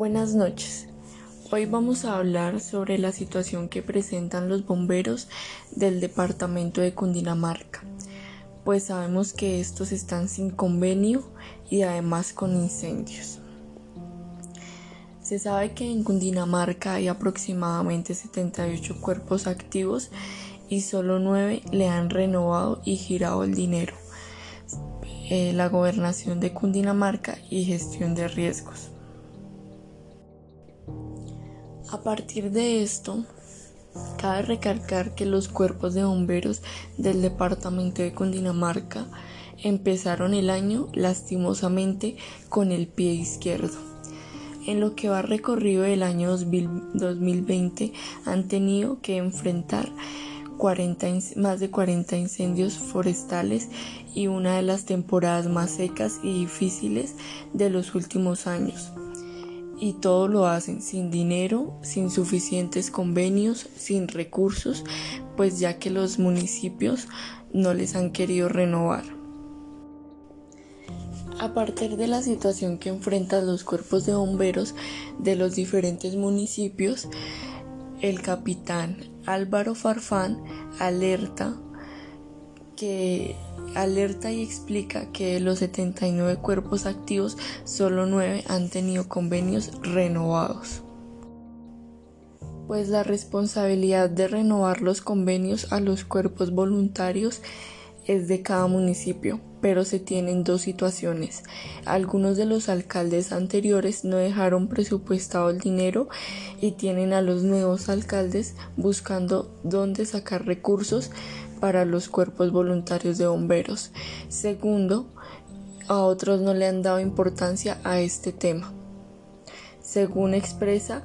Buenas noches. Hoy vamos a hablar sobre la situación que presentan los bomberos del departamento de Cundinamarca, pues sabemos que estos están sin convenio y además con incendios. Se sabe que en Cundinamarca hay aproximadamente 78 cuerpos activos y solo 9 le han renovado y girado el dinero. Eh, la gobernación de Cundinamarca y gestión de riesgos. A partir de esto, cabe recalcar que los cuerpos de bomberos del departamento de Cundinamarca empezaron el año lastimosamente con el pie izquierdo. En lo que va recorrido del año 2020 han tenido que enfrentar más de 40 incendios forestales y una de las temporadas más secas y difíciles de los últimos años y todo lo hacen sin dinero, sin suficientes convenios, sin recursos, pues ya que los municipios no les han querido renovar. A partir de la situación que enfrentan los cuerpos de bomberos de los diferentes municipios, el capitán Álvaro Farfán alerta que alerta y explica que de los 79 cuerpos activos, solo 9 han tenido convenios renovados. Pues la responsabilidad de renovar los convenios a los cuerpos voluntarios es de cada municipio, pero se tienen dos situaciones. Algunos de los alcaldes anteriores no dejaron presupuestado el dinero y tienen a los nuevos alcaldes buscando dónde sacar recursos para los cuerpos voluntarios de bomberos. Segundo, a otros no le han dado importancia a este tema. Según expresa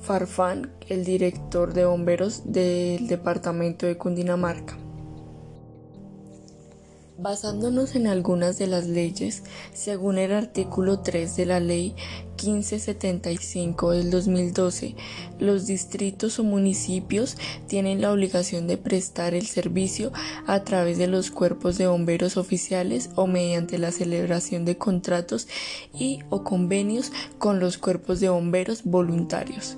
Farfán, el director de bomberos del departamento de Cundinamarca. Basándonos en algunas de las leyes, según el artículo 3 de la ley 1575 del 2012, los distritos o municipios tienen la obligación de prestar el servicio a través de los cuerpos de bomberos oficiales o mediante la celebración de contratos y o convenios con los cuerpos de bomberos voluntarios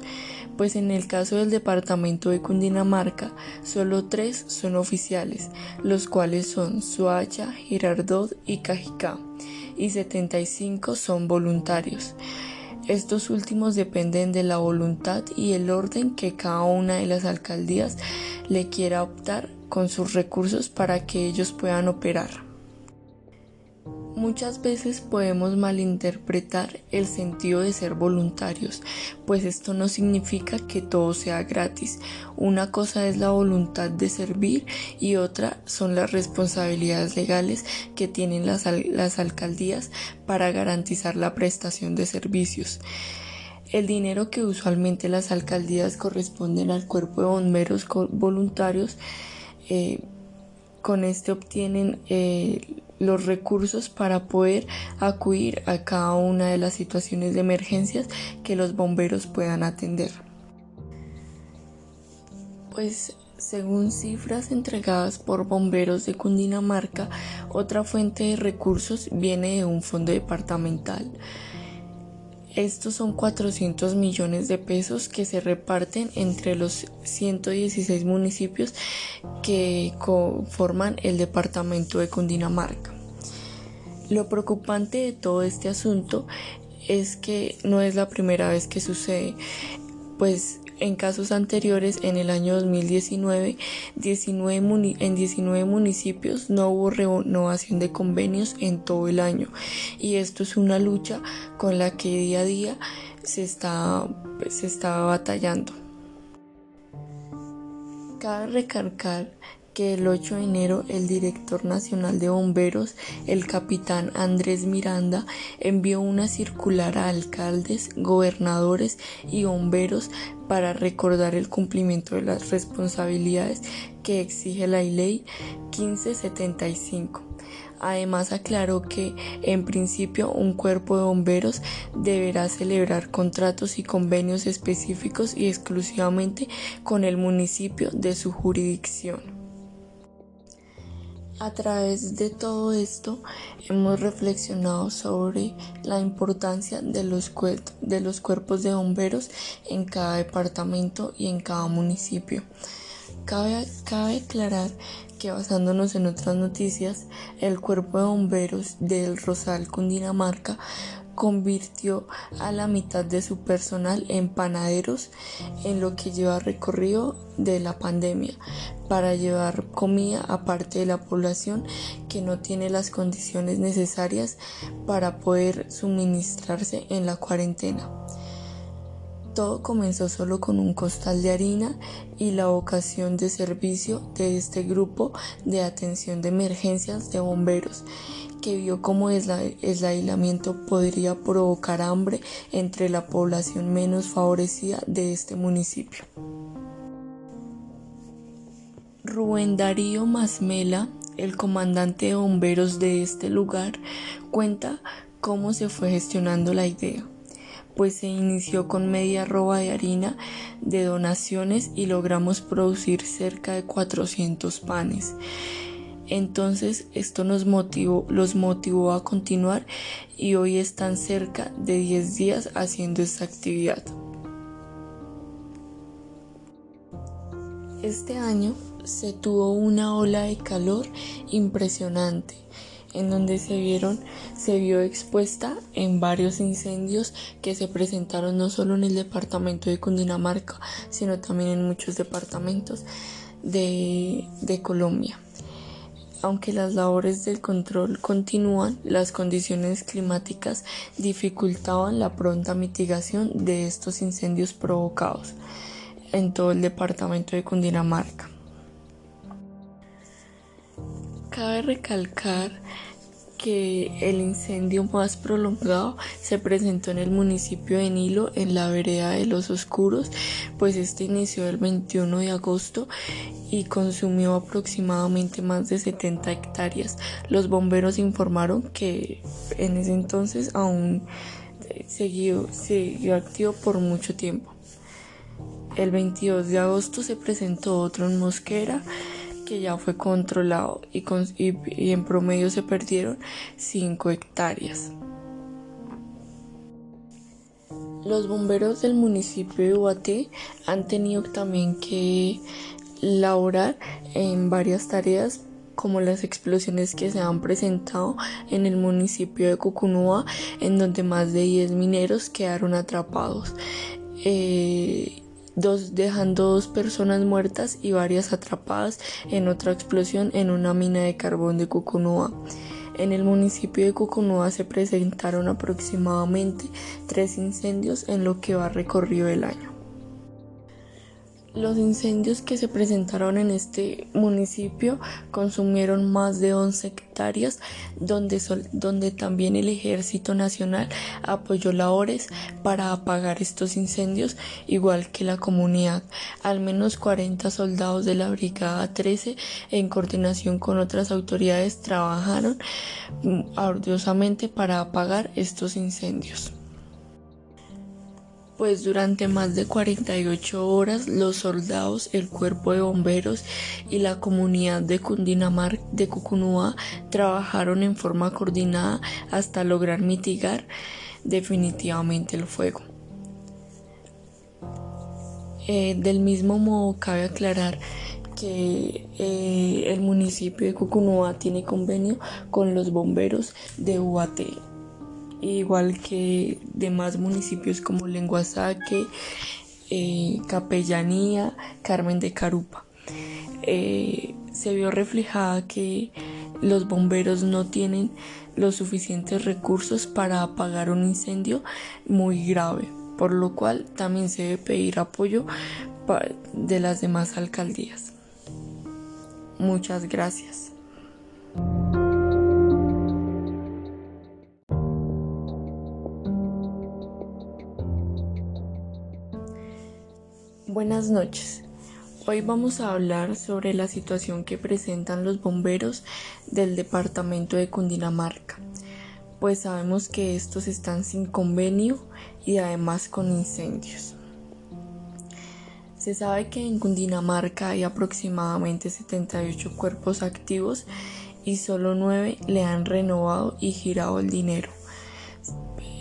pues en el caso del departamento de Cundinamarca, solo tres son oficiales, los cuales son Suacha, Girardot y Cajicá, y 75 son voluntarios. Estos últimos dependen de la voluntad y el orden que cada una de las alcaldías le quiera optar con sus recursos para que ellos puedan operar. Muchas veces podemos malinterpretar el sentido de ser voluntarios, pues esto no significa que todo sea gratis. Una cosa es la voluntad de servir y otra son las responsabilidades legales que tienen las, alcaldías para garantizar la prestación de servicios. El dinero que usualmente las alcaldías corresponden al cuerpo de bomberos voluntarios, eh, con este obtienen eh, los recursos para poder acudir a cada una de las situaciones de emergencias que los bomberos puedan atender. Pues según cifras entregadas por bomberos de Cundinamarca, otra fuente de recursos viene de un fondo departamental. Estos son 400 millones de pesos que se reparten entre los 116 municipios que conforman el departamento de Cundinamarca. Lo preocupante de todo este asunto es que no es la primera vez que sucede, pues en casos anteriores, en el año 2019, 19 en 19 municipios no hubo renovación de convenios en todo el año. Y esto es una lucha con la que día a día se está, se está batallando. Cabe recalcar que el 8 de enero el director nacional de bomberos, el capitán Andrés Miranda, envió una circular a alcaldes, gobernadores y bomberos para recordar el cumplimiento de las responsabilidades que exige la ley 1575. Además aclaró que, en principio, un cuerpo de bomberos deberá celebrar contratos y convenios específicos y exclusivamente con el municipio de su jurisdicción. A través de todo esto hemos reflexionado sobre la importancia de los, cuerpos de bomberos en cada departamento y en cada municipio. Cabe, cabe aclarar que basándonos en otras noticias, el cuerpo de bomberos del Rosal, Cundinamarca, convirtió a la mitad de su personal en panaderos en lo que lleva recorrido de la pandemia para llevar comida a parte de la población que no tiene las condiciones necesarias para poder suministrarse en la cuarentena. Todo comenzó solo con un costal de harina y la vocación de servicio de este grupo de atención de emergencias de bomberos que vio cómo el aislamiento podría provocar hambre entre la población menos favorecida de este municipio. Rubén Darío Masmela, el comandante de bomberos de este lugar, cuenta cómo se fue gestionando la idea pues se inició con media roba de harina de donaciones y logramos producir cerca de 400 panes. Entonces esto nos motivó, los motivó a continuar y hoy están cerca de 10 días haciendo esta actividad. Este año se tuvo una ola de calor impresionante en donde se vieron se vio expuesta en varios incendios que se presentaron no solo en el departamento de Cundinamarca, sino también en muchos departamentos de, de Colombia. Aunque las labores del control continúan, las condiciones climáticas dificultaban la pronta mitigación de estos incendios provocados en todo el departamento de Cundinamarca. Cabe recalcar que el incendio más prolongado se presentó en el municipio de Nilo, en la vereda de Los Oscuros, pues este inició el 21 de agosto y consumió aproximadamente más de 70 hectáreas. Los bomberos informaron que en ese entonces aún siguió, siguió activo por mucho tiempo. El 22 de agosto se presentó otro en Mosquera que ya fue controlado y, en promedio se perdieron 5 hectáreas. Los bomberos del municipio de Ubaté han tenido también que laborar en varias tareas como las explosiones que se han presentado en el municipio de Cucunúa, en donde más de 10 mineros quedaron atrapados. Eh, dos, dejando dos personas muertas y varias atrapadas en otra explosión en una mina de carbón de Cucunúa. En el municipio de Cucunúa se presentaron aproximadamente tres incendios en lo que va recorrido el año. Los incendios que se presentaron en este municipio consumieron más de 11 hectáreas, donde, donde también el Ejército Nacional apoyó labores para apagar estos incendios, igual que la comunidad. Al menos 40 soldados de la Brigada 13, en coordinación con otras autoridades, trabajaron mm, arduosamente para apagar estos incendios pues durante más de 48 horas los soldados, el cuerpo de bomberos y la comunidad de Cundinamarca de Cucunúa trabajaron en forma coordinada hasta lograr mitigar definitivamente el fuego. Eh, del mismo modo cabe aclarar que eh, el municipio de Cucunúa tiene convenio con los bomberos de Ubaté igual que demás municipios como Lenguasaque, eh, Capellanía, Carmen de Carupa. Eh, se vio reflejada que los bomberos no tienen los suficientes recursos para apagar un incendio muy grave, por lo cual también se debe pedir apoyo de las demás alcaldías. Muchas gracias. Buenas noches. Hoy vamos a hablar sobre la situación que presentan los bomberos del departamento de Cundinamarca, pues sabemos que estos están sin convenio y además con incendios. Se sabe que en Cundinamarca hay aproximadamente 78 cuerpos activos y solo nueve le han renovado y girado el dinero.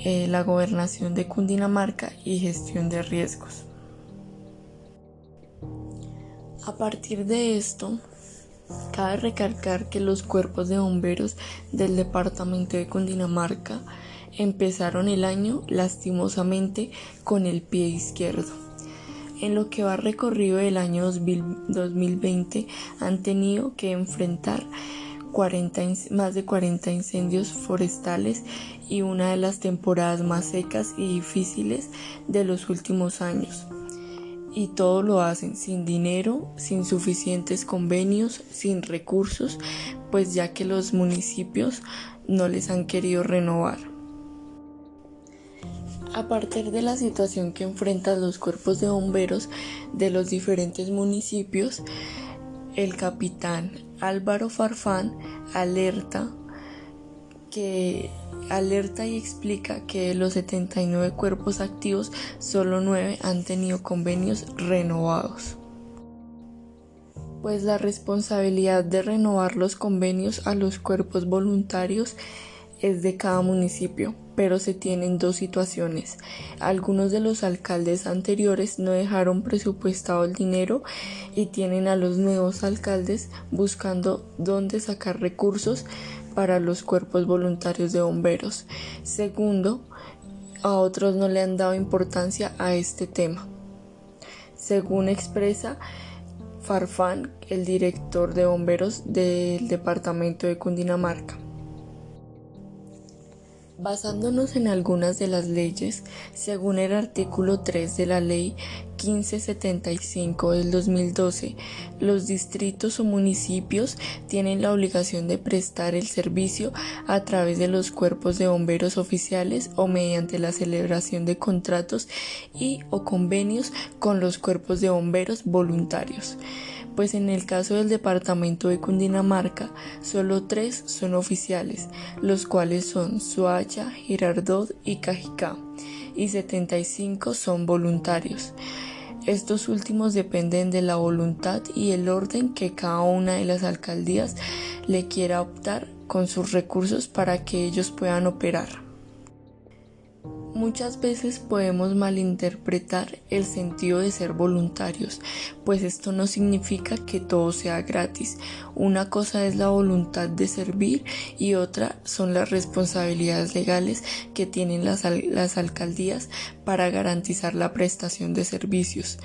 Eh, la gobernación de Cundinamarca y gestión de riesgos. A partir de esto, cabe recalcar que los cuerpos de bomberos del departamento de Cundinamarca empezaron el año lastimosamente con el pie izquierdo. En lo que va recorrido del año 2020 han tenido que enfrentar más de 40 incendios forestales y una de las temporadas más secas y difíciles de los últimos años. Y todo lo hacen sin dinero, sin suficientes convenios, sin recursos, pues ya que los municipios no les han querido renovar. A partir de la situación que enfrentan los cuerpos de bomberos de los diferentes municipios, el capitán Álvaro Farfán alerta que alerta y explica que de los 79 cuerpos activos, solo 9 han tenido convenios renovados. Pues la responsabilidad de renovar los convenios a los cuerpos voluntarios es de cada municipio pero se tienen dos situaciones. Algunos de los alcaldes anteriores no dejaron presupuestado el dinero y tienen a los nuevos alcaldes buscando dónde sacar recursos para los cuerpos voluntarios de bomberos. Segundo, a otros no le han dado importancia a este tema. Según expresa Farfán, el director de bomberos del departamento de Cundinamarca. Basándonos en algunas de las leyes, según el artículo 3 de la Ley 1575 del 2012, los distritos o municipios tienen la obligación de prestar el servicio a través de los cuerpos de bomberos oficiales o mediante la celebración de contratos y o convenios con los cuerpos de bomberos voluntarios pues en el caso del departamento de Cundinamarca, solo tres son oficiales, los cuales son Suacha, Girardot y Cajicá, y 75 son voluntarios. Estos últimos dependen de la voluntad y el orden que cada una de las alcaldías le quiera optar con sus recursos para que ellos puedan operar. Muchas veces podemos malinterpretar el sentido de ser voluntarios, pues esto no significa que todo sea gratis. Una cosa es la voluntad de servir y otra son las responsabilidades legales que tienen las, alcaldías para garantizar la prestación de servicios.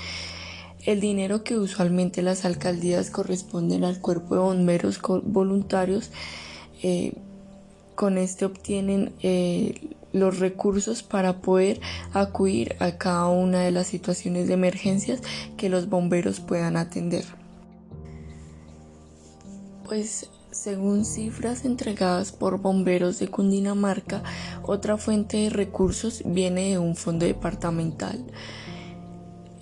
El dinero que usualmente las alcaldías corresponden al cuerpo de bomberos voluntarios, eh, con este obtienen eh, los recursos para poder acudir a cada una de las situaciones de emergencias que los bomberos puedan atender. Pues según cifras entregadas por bomberos de Cundinamarca, otra fuente de recursos viene de un fondo departamental.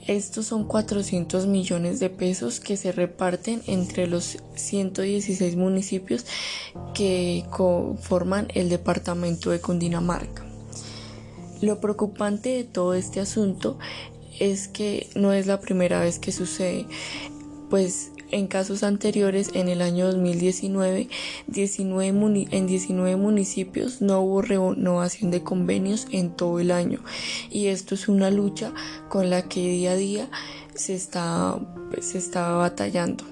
Estos son 400 millones de pesos que se reparten entre los 116 municipios que conforman el departamento de Cundinamarca. Lo preocupante de todo este asunto es que no es la primera vez que sucede, pues en casos anteriores, en el año 2019, 19 en 19 municipios no hubo renovación de convenios en todo el año. Y esto es una lucha con la que día a día se está, se está batallando.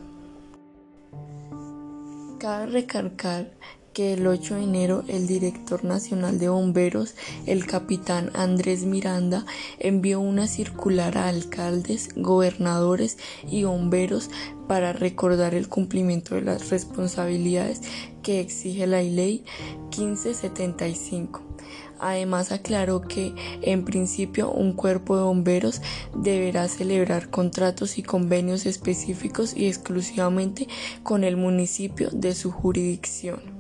Cabe recalcar que el 8 de enero el director nacional de bomberos, el capitán Andrés Miranda, envió una circular a alcaldes, gobernadores y bomberos para recordar el cumplimiento de las responsabilidades que exige la ley 1575. Además aclaró que, en principio, un cuerpo de bomberos deberá celebrar contratos y convenios específicos y exclusivamente con el municipio de su jurisdicción.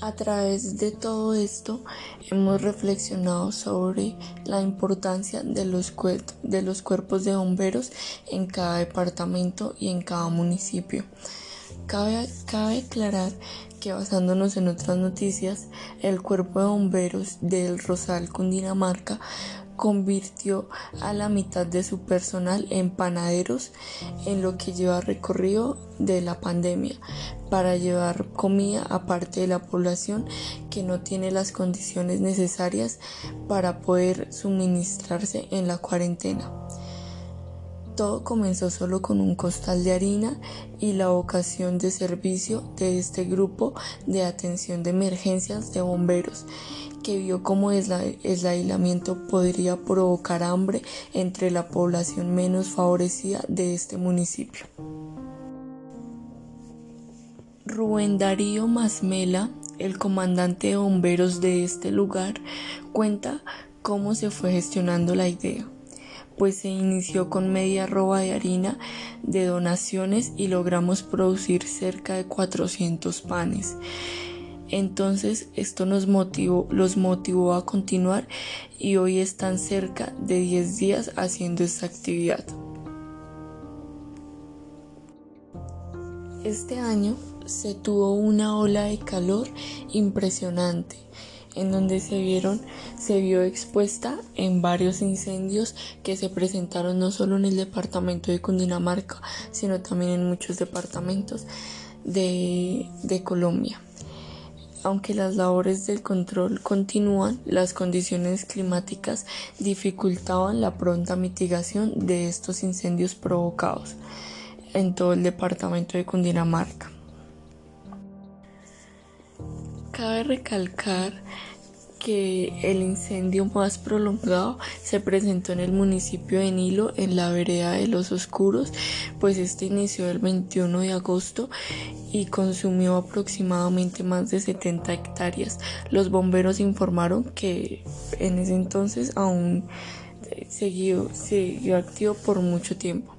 A través de todo esto hemos reflexionado sobre la importancia de los, cuerpos de bomberos en cada departamento y en cada municipio. Cabe, cabe aclarar que basándonos en otras noticias, el cuerpo de bomberos del Rosal Cundinamarca convirtió a la mitad de su personal en panaderos en lo que lleva recorrido de la pandemia para llevar comida a parte de la población que no tiene las condiciones necesarias para poder suministrarse en la cuarentena. Todo comenzó solo con un costal de harina y la vocación de servicio de este grupo de atención de emergencias de bomberos que vio cómo el aislamiento podría provocar hambre entre la población menos favorecida de este municipio. Rubén Darío Masmela, el comandante de bomberos de este lugar, cuenta cómo se fue gestionando la idea, pues se inició con media roba de harina de donaciones y logramos producir cerca de 400 panes. Entonces esto nos motivó, los motivó a continuar y hoy están cerca de 10 días haciendo esta actividad. Este año se tuvo una ola de calor impresionante en donde se vieron se vio expuesta en varios incendios que se presentaron no solo en el departamento de Cundinamarca sino también en muchos departamentos de, Colombia. Aunque las labores del control continúan, las condiciones climáticas dificultaban la pronta mitigación de estos incendios provocados en todo el departamento de Cundinamarca. Cabe recalcar que el incendio más prolongado se presentó en el municipio de Nilo, en la vereda de Los Oscuros, pues este inició el 21 de agosto y consumió aproximadamente más de 70 hectáreas. Los bomberos informaron que en ese entonces aún siguió, siguió activo por mucho tiempo.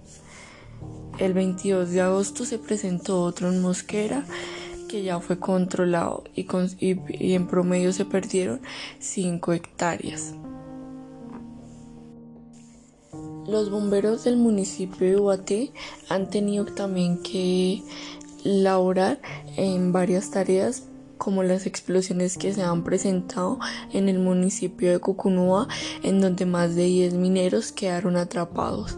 El 22 de agosto se presentó otro en Mosquera que ya fue controlado y, en promedio se perdieron 5 hectáreas. Los bomberos del municipio de Ubaté han tenido también que laborar en varias tareas como las explosiones que se han presentado en el municipio de Cucunúa, en donde más de 10 mineros quedaron atrapados.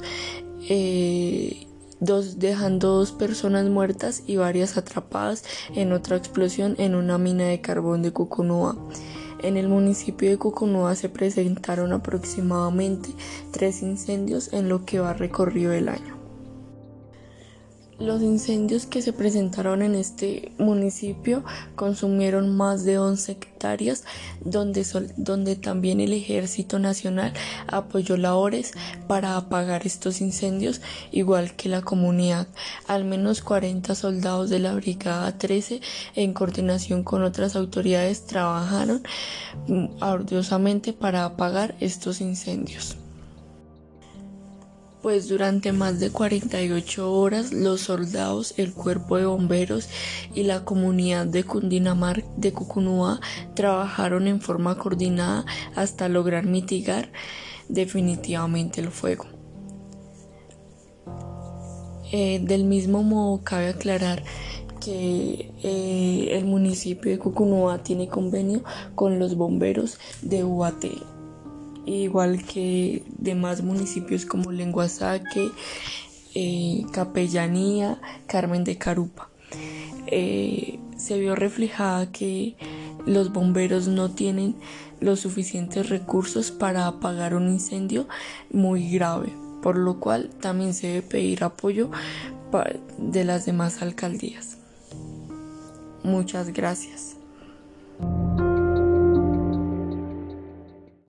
Eh, dos, dejando dos personas muertas y varias atrapadas en otra explosión en una mina de carbón de Cucunúa. En el municipio de Cucunúa se presentaron aproximadamente tres incendios en lo que va recorrido el año. Los incendios que se presentaron en este municipio consumieron más de 11 hectáreas, donde, donde también el Ejército Nacional apoyó labores para apagar estos incendios, igual que la comunidad. Al menos 40 soldados de la Brigada 13, en coordinación con otras autoridades, trabajaron mm, arduosamente para apagar estos incendios pues durante más de 48 horas los soldados, el cuerpo de bomberos y la comunidad de Cundinamarca de Cucunúa trabajaron en forma coordinada hasta lograr mitigar definitivamente el fuego. Eh, del mismo modo cabe aclarar que eh, el municipio de Cucunúa tiene convenio con los bomberos de Ubaté igual que demás municipios como Lenguasaque, eh, Capellanía, Carmen de Carupa. Eh, se vio reflejada que los bomberos no tienen los suficientes recursos para apagar un incendio muy grave, por lo cual también se debe pedir apoyo de las demás alcaldías. Muchas gracias.